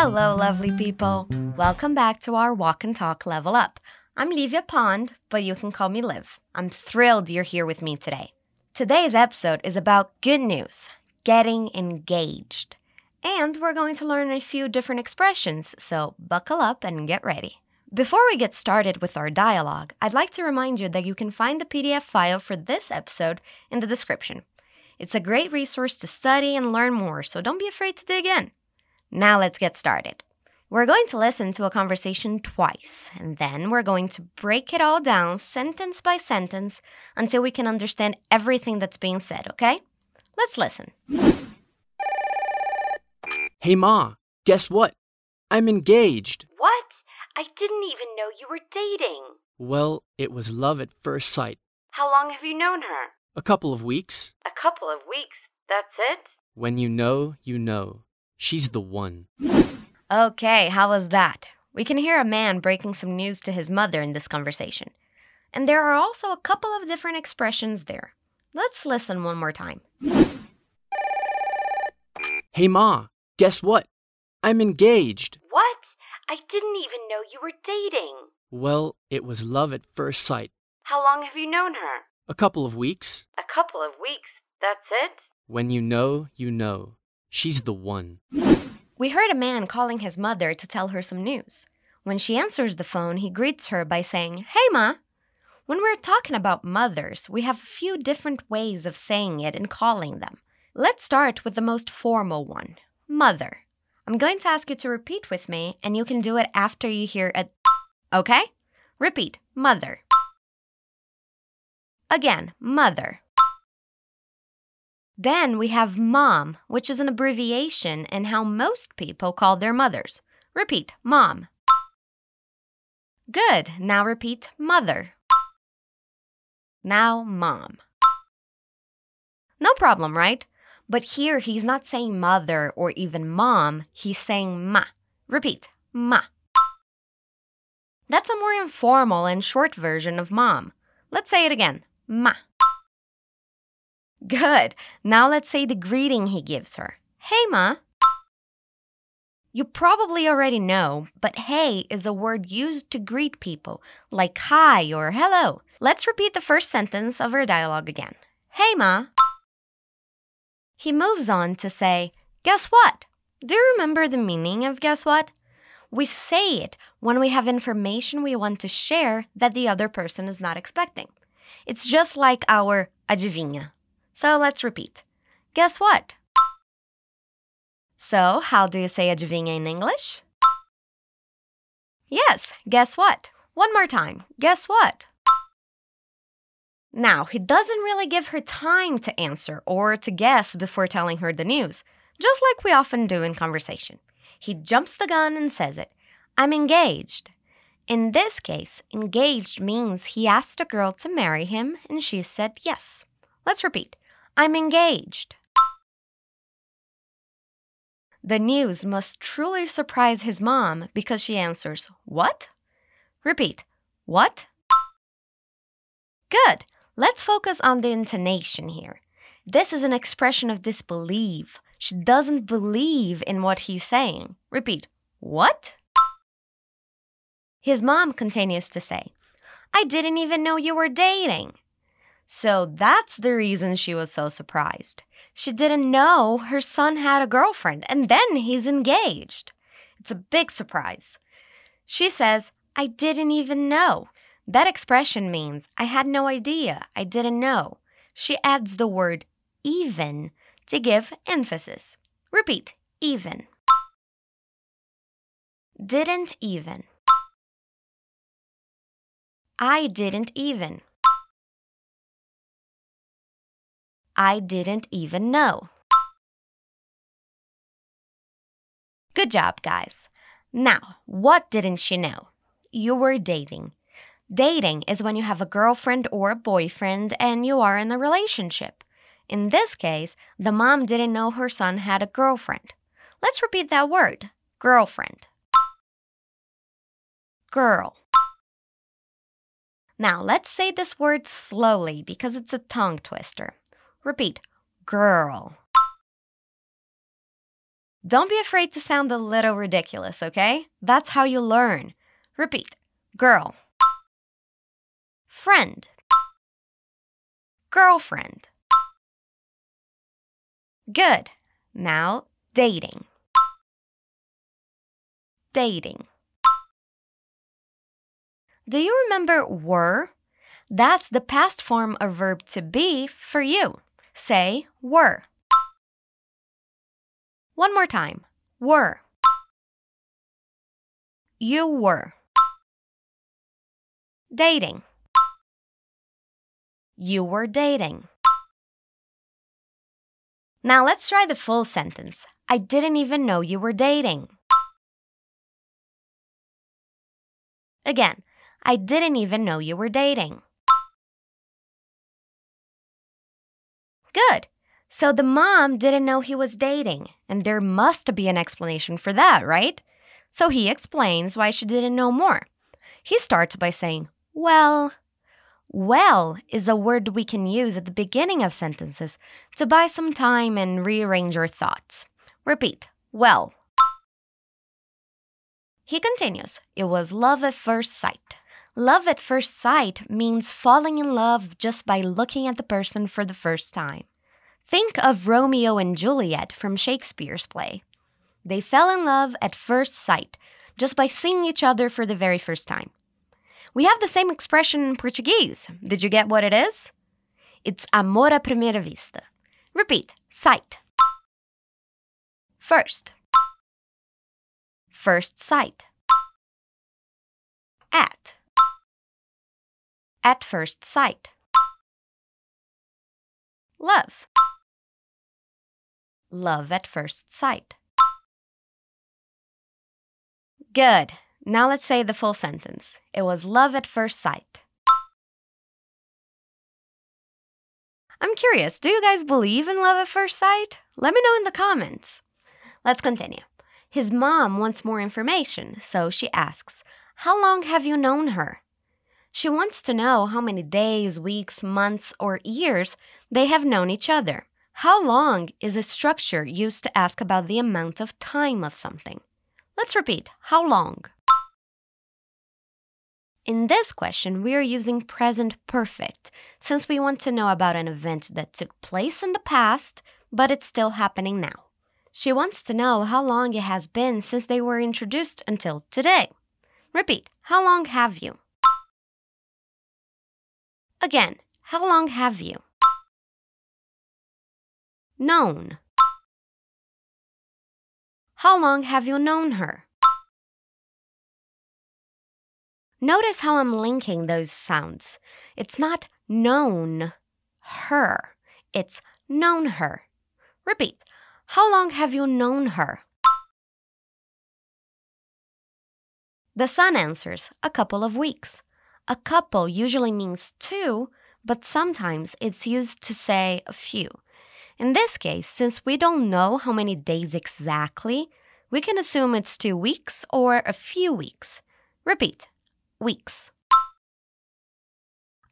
Hello, lovely people. Welcome back to our Walk and Talk Level Up. I'm Livia Pond, but you can call me Liv. I'm thrilled you're here with me today. Today's episode is about good news getting engaged. And we're going to learn a few different expressions, so buckle up and get ready. Before we get started with our dialogue, I'd like to remind you that you can find the PDF file for this episode in the description. It's a great resource to study and learn more, so don't be afraid to dig in. Now let's get started. We're going to listen to a conversation twice, and then we're going to break it all down sentence by sentence until we can understand everything that's being said, okay? Let's listen. Hey, Ma, guess what? I'm engaged. What? I didn't even know you were dating. Well, it was love at first sight. How long have you known her? A couple of weeks. A couple of weeks. That's it? When you know, you know. She's the one. Okay, how was that? We can hear a man breaking some news to his mother in this conversation. And there are also a couple of different expressions there. Let's listen one more time. Hey, Ma, guess what? I'm engaged. What? I didn't even know you were dating. Well, it was love at first sight. How long have you known her? A couple of weeks. A couple of weeks. That's it? When you know, you know. She's the one. We heard a man calling his mother to tell her some news. When she answers the phone, he greets her by saying, Hey, Ma. When we're talking about mothers, we have a few different ways of saying it and calling them. Let's start with the most formal one mother. I'm going to ask you to repeat with me, and you can do it after you hear a. Okay? Repeat mother. Again, mother. Then we have mom, which is an abbreviation and how most people call their mothers. Repeat, mom. Good. Now repeat, mother. Now, mom. No problem, right? But here he's not saying mother or even mom, he's saying ma. Repeat, ma. That's a more informal and short version of mom. Let's say it again, ma. Good. Now let's say the greeting he gives her. Hey, Ma. You probably already know, but hey is a word used to greet people, like hi or hello. Let's repeat the first sentence of our dialogue again. Hey, Ma. He moves on to say, Guess what? Do you remember the meaning of guess what? We say it when we have information we want to share that the other person is not expecting. It's just like our adivinha. So let's repeat. Guess what? So, how do you say adivinha in English? Yes, guess what? One more time. Guess what? Now, he doesn't really give her time to answer or to guess before telling her the news, just like we often do in conversation. He jumps the gun and says it I'm engaged. In this case, engaged means he asked a girl to marry him and she said yes. Let's repeat. I'm engaged. The news must truly surprise his mom because she answers, What? Repeat, What? Good. Let's focus on the intonation here. This is an expression of disbelief. She doesn't believe in what he's saying. Repeat, What? His mom continues to say, I didn't even know you were dating. So that's the reason she was so surprised. She didn't know her son had a girlfriend, and then he's engaged. It's a big surprise. She says, I didn't even know. That expression means I had no idea, I didn't know. She adds the word even to give emphasis. Repeat, even. Didn't even. I didn't even. I didn't even know. Good job, guys. Now, what didn't she know? You were dating. Dating is when you have a girlfriend or a boyfriend and you are in a relationship. In this case, the mom didn't know her son had a girlfriend. Let's repeat that word girlfriend. Girl. Now, let's say this word slowly because it's a tongue twister. Repeat girl. Don't be afraid to sound a little ridiculous, okay? That's how you learn. Repeat girl, friend, girlfriend. Good. Now, dating. Dating. Do you remember were? That's the past form of verb to be for you. Say were. One more time. Were. You were. Dating. You were dating. Now let's try the full sentence. I didn't even know you were dating. Again, I didn't even know you were dating. Good. So the mom didn't know he was dating, and there must be an explanation for that, right? So he explains why she didn't know more. He starts by saying, Well, well is a word we can use at the beginning of sentences to buy some time and rearrange your thoughts. Repeat, well. He continues, It was love at first sight. Love at first sight means falling in love just by looking at the person for the first time. Think of Romeo and Juliet from Shakespeare's play. They fell in love at first sight just by seeing each other for the very first time. We have the same expression in Portuguese. Did you get what it is? It's amor à primeira vista. Repeat sight. First. First sight. At at first sight. Love. Love at first sight. Good. Now let's say the full sentence. It was love at first sight. I'm curious, do you guys believe in love at first sight? Let me know in the comments. Let's continue. His mom wants more information, so she asks, How long have you known her? She wants to know how many days, weeks, months, or years they have known each other. How long is a structure used to ask about the amount of time of something? Let's repeat how long? In this question, we are using present perfect since we want to know about an event that took place in the past, but it's still happening now. She wants to know how long it has been since they were introduced until today. Repeat, how long have you? Again, how long have you? Known. How long have you known her? Notice how I'm linking those sounds. It's not known her, it's known her. Repeat. How long have you known her? The son answers, a couple of weeks. A couple usually means two, but sometimes it's used to say a few. In this case, since we don't know how many days exactly, we can assume it's two weeks or a few weeks. Repeat weeks.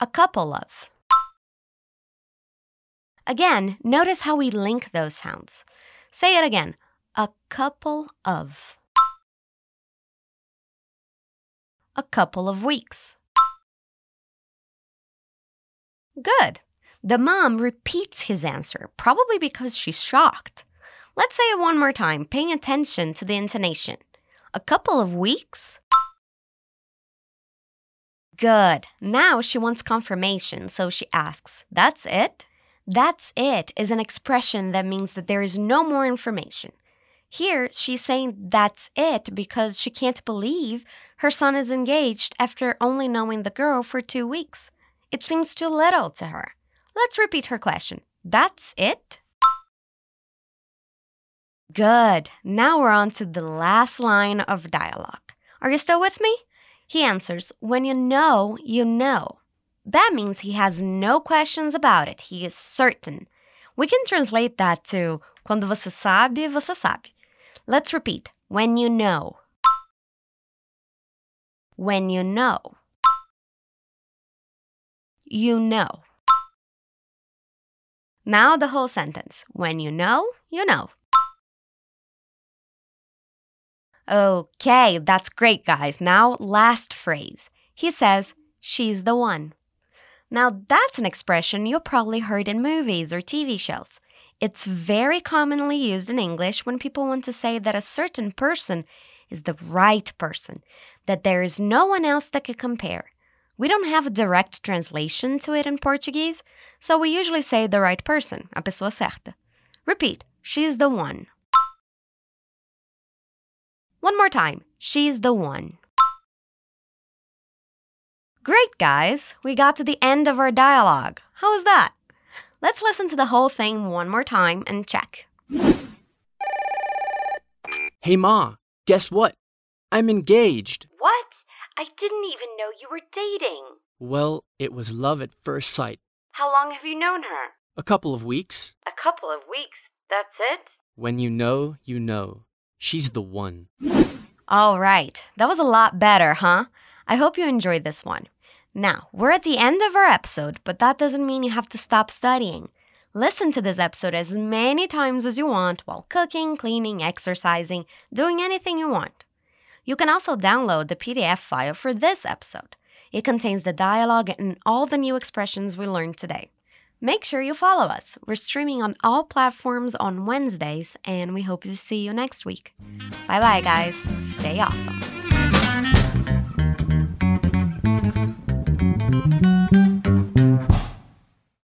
A couple of. Again, notice how we link those sounds. Say it again a couple of. A couple of weeks. Good. The mom repeats his answer, probably because she's shocked. Let's say it one more time, paying attention to the intonation. A couple of weeks? Good. Now she wants confirmation, so she asks, That's it? That's it is an expression that means that there is no more information. Here, she's saying that's it because she can't believe her son is engaged after only knowing the girl for two weeks. It seems too little to her. Let's repeat her question. That's it? Good. Now we're on to the last line of dialogue. Are you still with me? He answers, When you know, you know. That means he has no questions about it. He is certain. We can translate that to Quando você sabe, você sabe. Let's repeat. When you know. When you know you know. Now the whole sentence. When you know, you know. Okay, that's great, guys. Now, last phrase. He says, She's the one. Now, that's an expression you probably heard in movies or TV shows. It's very commonly used in English when people want to say that a certain person is the right person, that there is no one else that could compare. We don't have a direct translation to it in Portuguese, so we usually say the right person, a pessoa certa. Repeat, she's the one. One more time, she's the one. Great, guys! We got to the end of our dialogue. How was that? Let's listen to the whole thing one more time and check. Hey, Ma, guess what? I'm engaged. What? I didn't even know you were dating. Well, it was love at first sight. How long have you known her? A couple of weeks. A couple of weeks. That's it? When you know, you know. She's the one. All right. That was a lot better, huh? I hope you enjoyed this one. Now, we're at the end of our episode, but that doesn't mean you have to stop studying. Listen to this episode as many times as you want while cooking, cleaning, exercising, doing anything you want. You can also download the PDF file for this episode. It contains the dialogue and all the new expressions we learned today. Make sure you follow us. We're streaming on all platforms on Wednesdays, and we hope to see you next week. Bye bye, guys. Stay awesome.